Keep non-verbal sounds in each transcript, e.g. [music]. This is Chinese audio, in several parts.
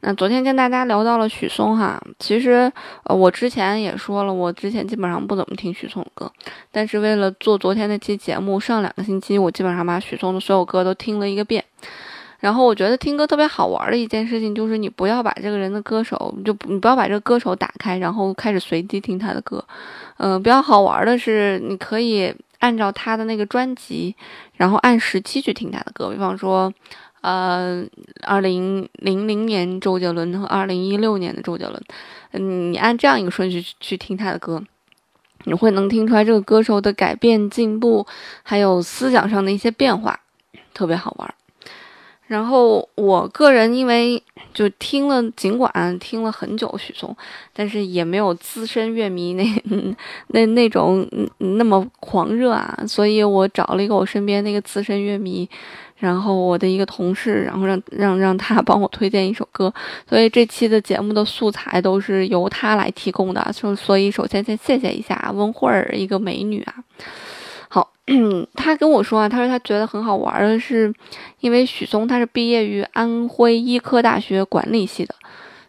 那昨天跟大家聊到了许嵩哈，其实呃我之前也说了，我之前基本上不怎么听许嵩的歌，但是为了做昨天那期节目，上两个星期我基本上把许嵩的所有歌都听了一个遍。然后我觉得听歌特别好玩的一件事情就是，你不要把这个人的歌手就你不要把这个歌手打开，然后开始随机听他的歌。嗯，比较好玩的是，你可以按照他的那个专辑，然后按时期去听他的歌。比方说，呃，二零零零年周杰伦和二零一六年的周杰伦，嗯，你按这样一个顺序去听他的歌，你会能听出来这个歌手的改变、进步，还有思想上的一些变化，特别好玩。然后我个人因为就听了，尽管听了很久许嵩，但是也没有资深乐迷那 [laughs] 那那种那么狂热啊，所以我找了一个我身边那个资深乐迷，然后我的一个同事，然后让让让他帮我推荐一首歌，所以这期的节目的素材都是由他来提供的，就所以首先先谢谢一下温慧儿，一个美女啊。好他跟我说啊，他说他觉得很好玩的是，因为许嵩他是毕业于安徽医科大学管理系的，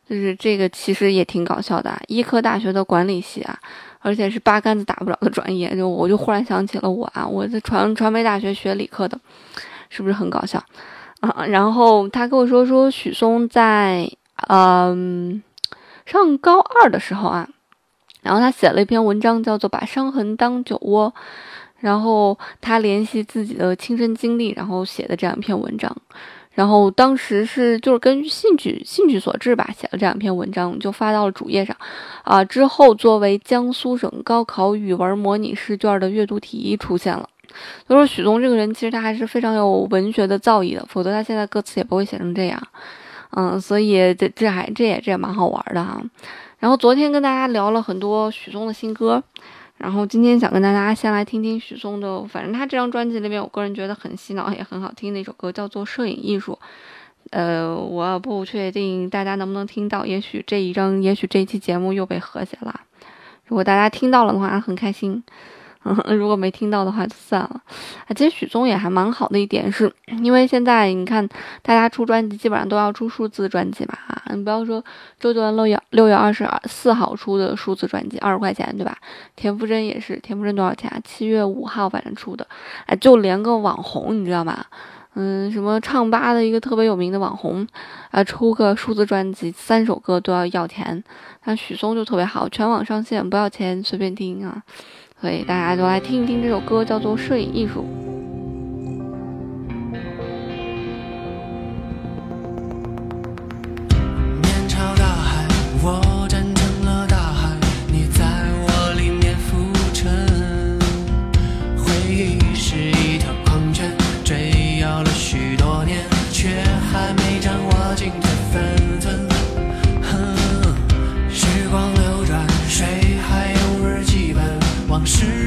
就是这个其实也挺搞笑的啊，医科大学的管理系啊，而且是八竿子打不着的专业，就我就忽然想起了我啊，我在传传媒大学学理科的，是不是很搞笑啊？然后他跟我说说许嵩在嗯上高二的时候啊，然后他写了一篇文章，叫做《把伤痕当酒窝》。然后他联系自己的亲身经历，然后写的这样一篇文章。然后当时是就是根据兴趣兴趣所致吧，写了这样一篇文章，就发到了主页上。啊，之后作为江苏省高考语文模拟试卷的阅读题出现了。就说许嵩这个人其实他还是非常有文学的造诣的，否则他现在歌词也不会写成这样。嗯，所以这这还这也这也蛮好玩的哈。然后昨天跟大家聊了很多许嵩的新歌。然后今天想跟大家先来听听许嵩的，反正他这张专辑里面，我个人觉得很洗脑也很好听的一首歌，叫做《摄影艺术》。呃，我不确定大家能不能听到，也许这一张，也许这一期节目又被和谐了。如果大家听到了的话，很开心。[laughs] 如果没听到的话就算了。啊，其实许嵩也还蛮好的一点是，因为现在你看大家出专辑基本上都要出数字专辑嘛，啊，你不要说周杰伦六月六月二十四号出的数字专辑二十块钱对吧？田馥甄也是，田馥甄多少钱啊？七月五号反正出的，哎，就连个网红你知道吗？嗯，什么唱吧的一个特别有名的网红啊，出个数字专辑三首歌都要要钱，但许嵩就特别好，全网上线不要钱，随便听啊。所以大家都来听一听这首歌，叫做《摄影艺术》。往事。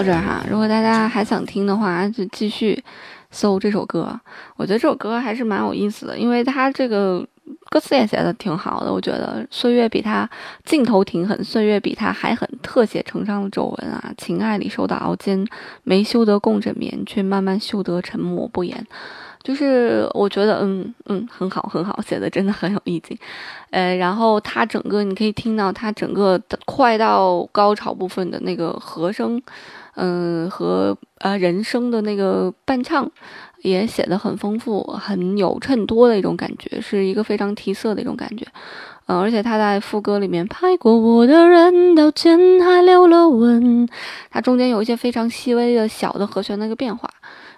到这儿哈，如果大家还想听的话，就继续搜这首歌。我觉得这首歌还是蛮有意思的，因为它这个歌词也写的挺好的，我觉得岁月比他镜头挺狠，岁月比他还狠，特写成伤的皱纹啊，情爱里受到熬煎，没修得共枕眠，却慢慢修得沉默不言。就是我觉得，嗯嗯，很好很好，写的真的很有意境。呃，然后他整个你可以听到他整个快到高潮部分的那个和声，嗯和呃人声的那个伴唱。也写的很丰富，很有衬托的一种感觉，是一个非常提色的一种感觉。嗯，而且他在副歌里面拍过我的人，到肩还留了吻，它中间有一些非常细微的小的和弦的一个变化，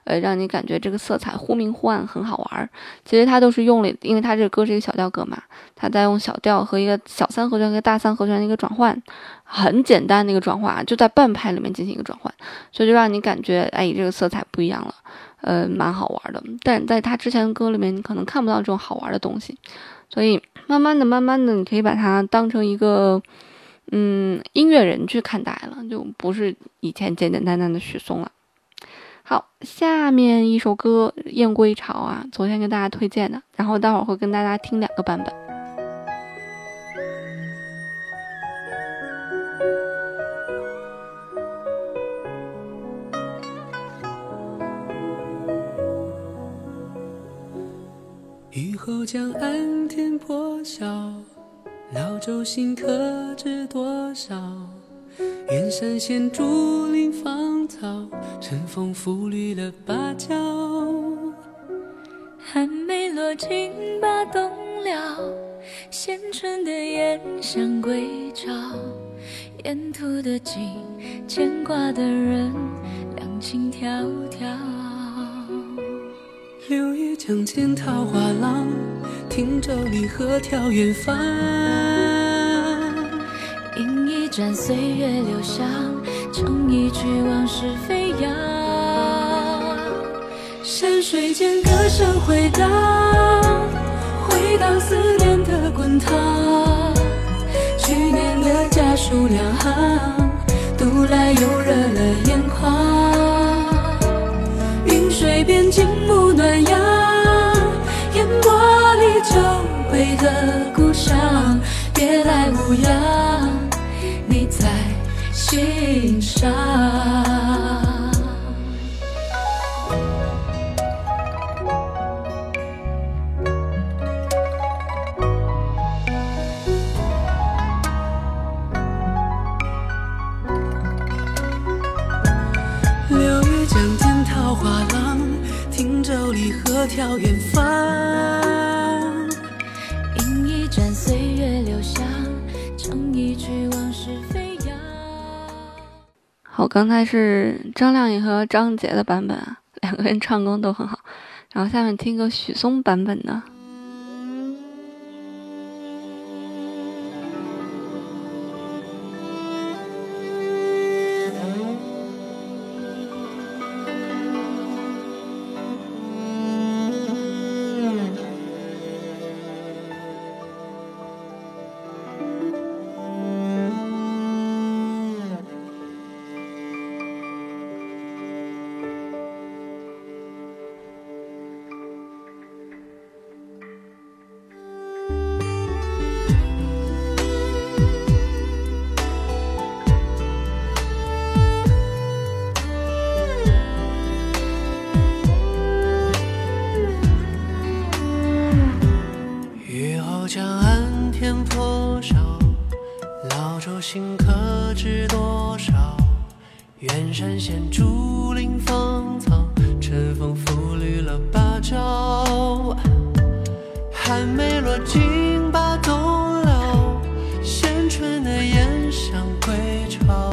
呃，让你感觉这个色彩忽明忽暗，很好玩儿。其实它都是用了，因为它这个歌是一个小调歌嘛，它在用小调和一个小三和弦和大三和弦的一个转换，很简单的一个转换，就在半拍里面进行一个转换，所以就让你感觉，哎，这个色彩不一样了。呃，蛮好玩的，但在他之前的歌里面，你可能看不到这种好玩的东西，所以慢慢的、慢慢的，你可以把它当成一个，嗯，音乐人去看待了，就不是以前简简单单的许嵩了。好，下面一首歌《燕归巢》啊，昨天跟大家推荐的，然后待会儿会跟大家听两个版本。雨后江岸天破晓，老舟新客知多少？远山现竹林芳草，春风拂绿了芭蕉。还没落尽把冬了，衔春的燕想归巢。沿途的景，牵挂的人，两情迢迢。柳叶江间桃花浪，汀洲离合眺远方。饮一盏岁月留香，唱一曲往事飞扬。山水间歌声回荡，回荡思念的滚烫。去年的家书两行，读来又热了眼眶。云水边静沐暖阳，烟波里久违的故乡，别来无恙，心上。柳叶江天桃花浪，汀舟离合眺远方。刚才是张靓颖和张杰的版本啊，两个人唱功都很好。然后下面听个许嵩版本的。山现竹林芳草，春风拂绿了芭蕉。寒梅落尽把冬了，衔春的燕上归巢。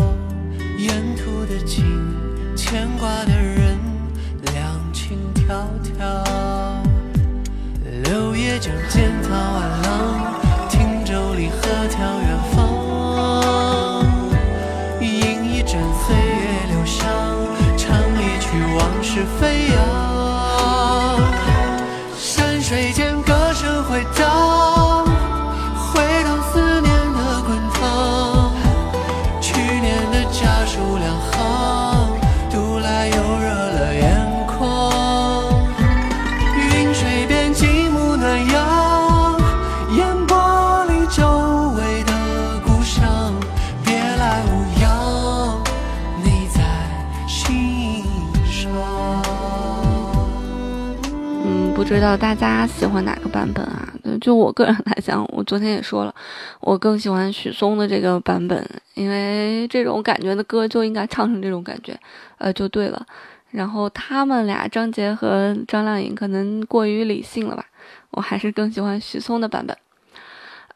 沿途的景，牵挂的人，两情迢迢。柳叶江溅草岸浪，汀舟里河眺远方，饮一盏醉。是飞扬知道大家喜欢哪个版本啊？就我个人来讲，我昨天也说了，我更喜欢许嵩的这个版本，因为这种感觉的歌就应该唱成这种感觉，呃，就对了。然后他们俩张杰和张靓颖可能过于理性了吧，我还是更喜欢许嵩的版本。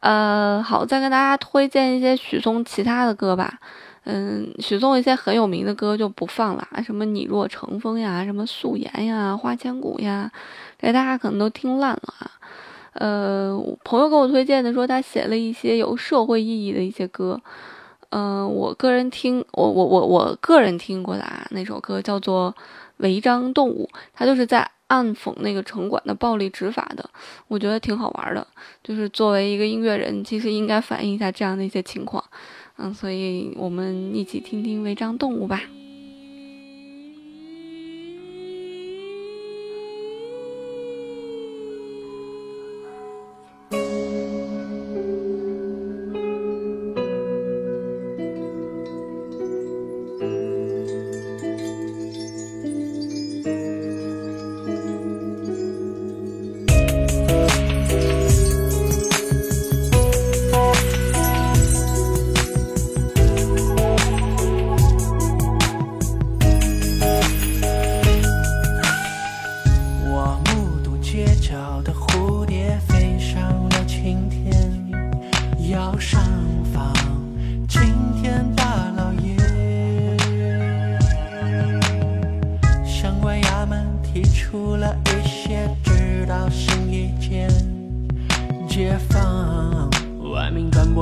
呃，好，再跟大家推荐一些许嵩其他的歌吧。嗯，许嵩一些很有名的歌就不放了，什么你若成风呀，什么素颜呀，花千骨呀，这大家可能都听烂了啊。呃，朋友给我推荐的说他写了一些有社会意义的一些歌。嗯，我个人听我我我我个人听过的啊，那首歌叫做《违章动物》，他就是在暗讽那个城管的暴力执法的，我觉得挺好玩的。就是作为一个音乐人，其实应该反映一下这样的一些情况。嗯，所以我们一起听听《违章动物》吧。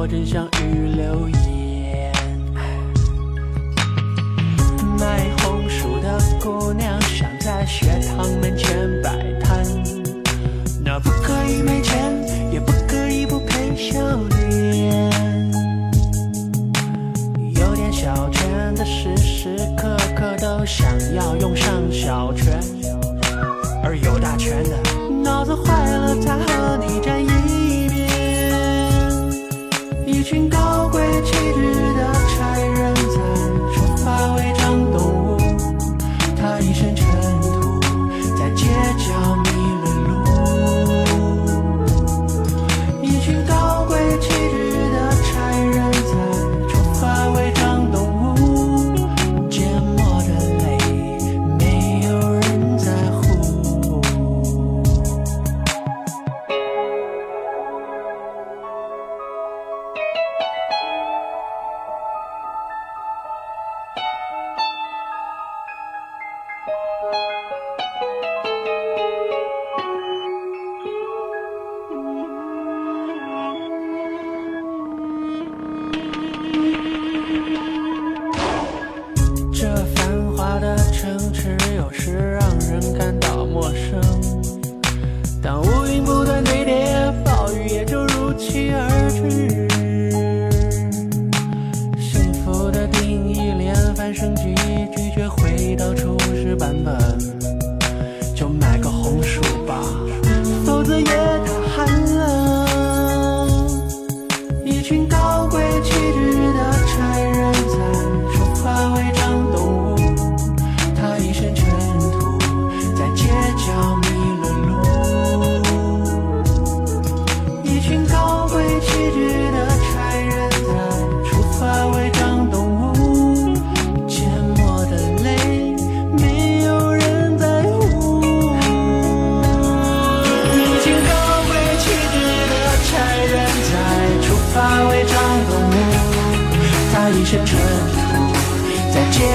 真相与流言。卖红薯的姑娘想在学堂门前摆摊，那不可以没钱想要用上小拳，而有大权的脑子坏了才和你站一边，一群高。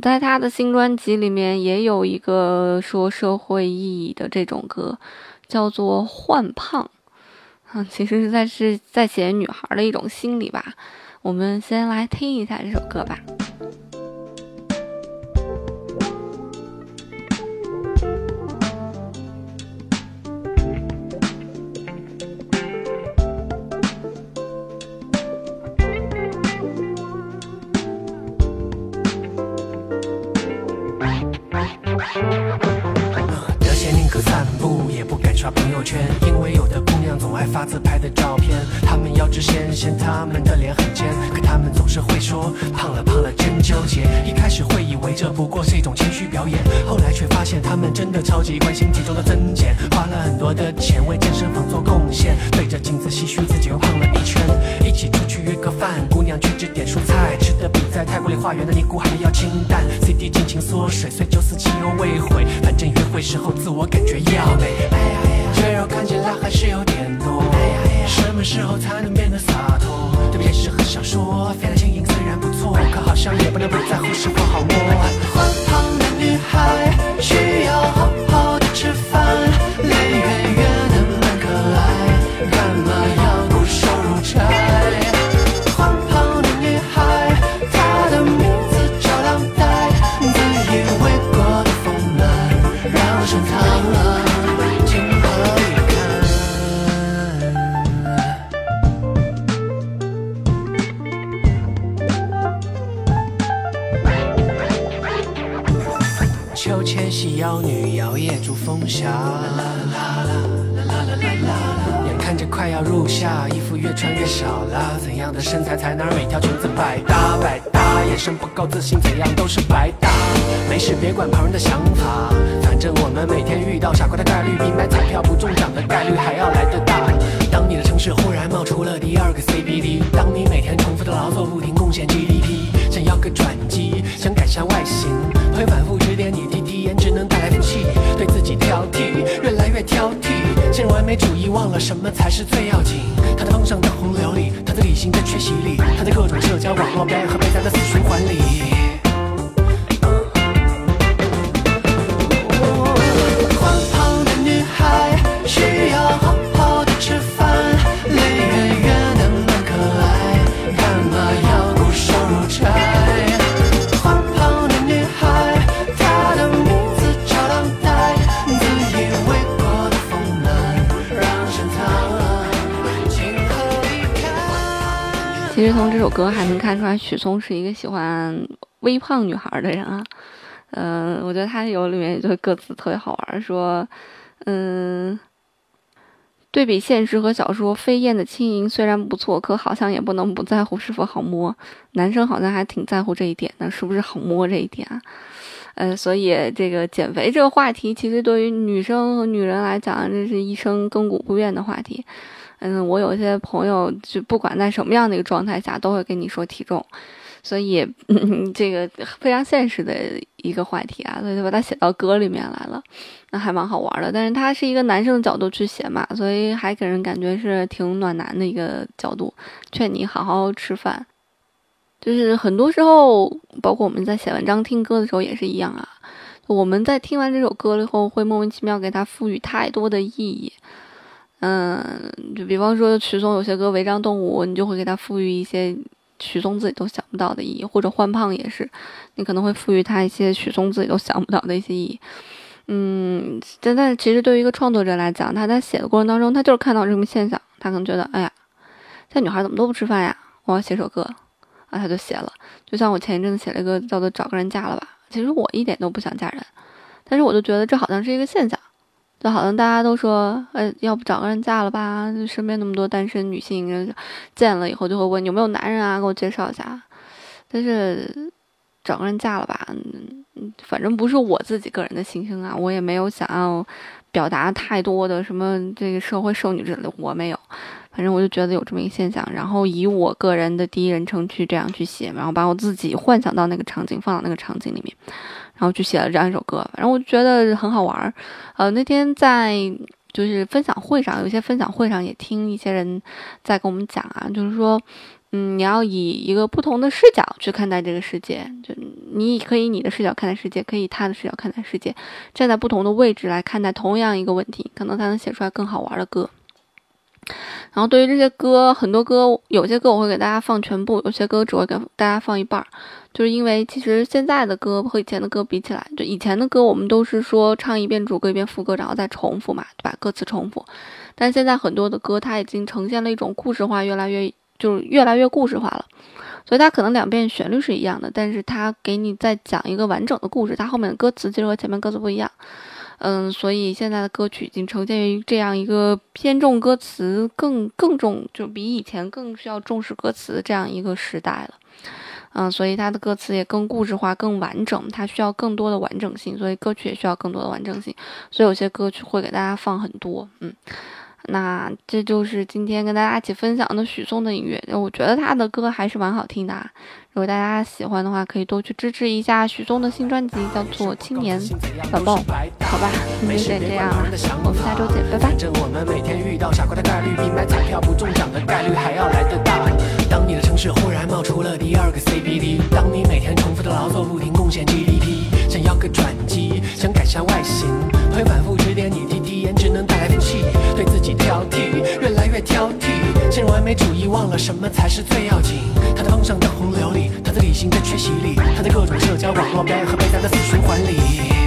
在他的新专辑里面也有一个说社会意义的这种歌，叫做《换胖》，啊，其实是在是在写女孩的一种心理吧。我们先来听一下这首歌吧。得闲宁可散步，也不敢刷朋友圈，因为有的姑娘总爱发自拍的照片。她们腰肢纤纤，她们的脸很尖，可她们总是会说胖了胖了真纠结。一开始会这不过是一种谦虚表演，后来却发现她们真的超级关心体重的增减，花了很多的钱为健身房做贡献，对着镜子唏嘘自己又胖了一圈。一起出去约个饭，姑娘去吃点蔬菜，吃的比在泰国里花园的尼姑还要清淡。CD 尽情缩水，碎九四汽油未悔，反正约会时候自我感觉要美。哎呀哎呀，这肉看起来还是有点多。哎呀，什么时候才能变得洒脱？对面是很想说，飞来轻盈我，可好像也不能不在乎是否好摸。宽胖的女孩需要好好的吃饭，样的身材才能让每条裙子百搭百搭？眼神不够自信，怎样都是白搭。没事别管旁人的想法，反正我们每天遇到傻瓜的概率，比买彩票不中奖的概率还要来得大。当你的城市忽然冒出了第二个 CBD，当你每天重复的劳作不停贡献 GDP，想要个转机，想改善外形，会反复指点你 T T 颜值能带来福气，对自己挑剔，越来越挑剔，陷入完美主义，忘了什么才是最要紧。他的风尚的洪流里，他的理性的缺席里，他的各种社交网络表演和备战的死循环里。其实从这首歌还能看出来，许嵩是一个喜欢微胖女孩的人啊。嗯、我觉得他有里面就歌词特别好玩，说，嗯，对比现实和小说，飞燕的轻盈虽然不错，可好像也不能不在乎是否好摸。男生好像还挺在乎这一点的，是不是好摸这一点啊？呃，所以这个减肥这个话题，其实对于女生和女人来讲，这是一生亘古不变的话题。嗯，我有些朋友，就不管在什么样的一个状态下，都会跟你说体重，所以、嗯、这个非常现实的一个话题啊，所以就把它写到歌里面来了，那还蛮好玩的。但是他是一个男生的角度去写嘛，所以还给人感觉是挺暖男的一个角度，劝你好好吃饭。就是很多时候，包括我们在写文章、听歌的时候也是一样啊。我们在听完这首歌了以后，会莫名其妙给它赋予太多的意义。嗯，就比方说许嵩有些歌《违章动物》，你就会给他赋予一些许嵩自己都想不到的意义，或者换胖也是，你可能会赋予他一些许嵩自己都想不到的一些意义。嗯，但但其实对于一个创作者来讲，他在写的过程当中，他就是看到这么现象，他可能觉得，哎呀，这女孩怎么都不吃饭呀？我要写首歌，啊，他就写了。就像我前一阵子写了一个叫做《找个人嫁了吧》，其实我一点都不想嫁人，但是我就觉得这好像是一个现象。就好像大家都说，呃，要不找个人嫁了吧？身边那么多单身女性，见了以后就会问有没有男人啊，给我介绍一下。但是找个人嫁了吧，反正不是我自己个人的心声啊，我也没有想要表达太多的什么这个社会剩女之类的，我没有。反正我就觉得有这么一个现象，然后以我个人的第一人称去这样去写，然后把我自己幻想到那个场景，放到那个场景里面。然后去写了这样一首歌，反正我觉得很好玩儿。呃，那天在就是分享会上，有些分享会上也听一些人在跟我们讲啊，就是说，嗯，你要以一个不同的视角去看待这个世界，就你可以你的视角看待世界，可以以他的视角看待世界，站在不同的位置来看待同样一个问题，可能才能写出来更好玩的歌。然后对于这些歌，很多歌，有些歌我会给大家放全部，有些歌只会给大家放一半儿，就是因为其实现在的歌和以前的歌比起来，就以前的歌我们都是说唱一遍主歌一遍副歌，然后再重复嘛，对吧？歌词重复，但现在很多的歌它已经呈现了一种故事化越来越就是越来越故事化了。所以它可能两遍旋律是一样的，但是它给你再讲一个完整的故事，它后面的歌词其实和前面歌词不一样。嗯，所以现在的歌曲已经呈现于这样一个偏重歌词、更更重，就比以前更需要重视歌词这样一个时代了。嗯，所以它的歌词也更故事化、更完整，它需要更多的完整性，所以歌曲也需要更多的完整性。所以有些歌曲会给大家放很多，嗯。那这就是今天跟大家一起分享的许嵩的音乐，我觉得他的歌还是蛮好听的。如果大家喜欢的话，可以多去支持一下许嵩的新专辑，叫做《青年晚报》。好吧，今天就先这样了，我们下周见，拜拜。反正我们每天遇到傻瓜的概率比买彩票不中奖的概率还要来得大。当你的城市忽然冒出了第二个 CBD，当你每天重复的劳作不停贡献 GDP，想要个转机，想改善外形，会反复指点你。只能带来负气，对自己挑剔，越来越挑剔，陷入完美主义，忘了什么才是最要紧。他在风向的洪流里，他在理性在缺席里，他在各种社交网络表演和被他的死循环里。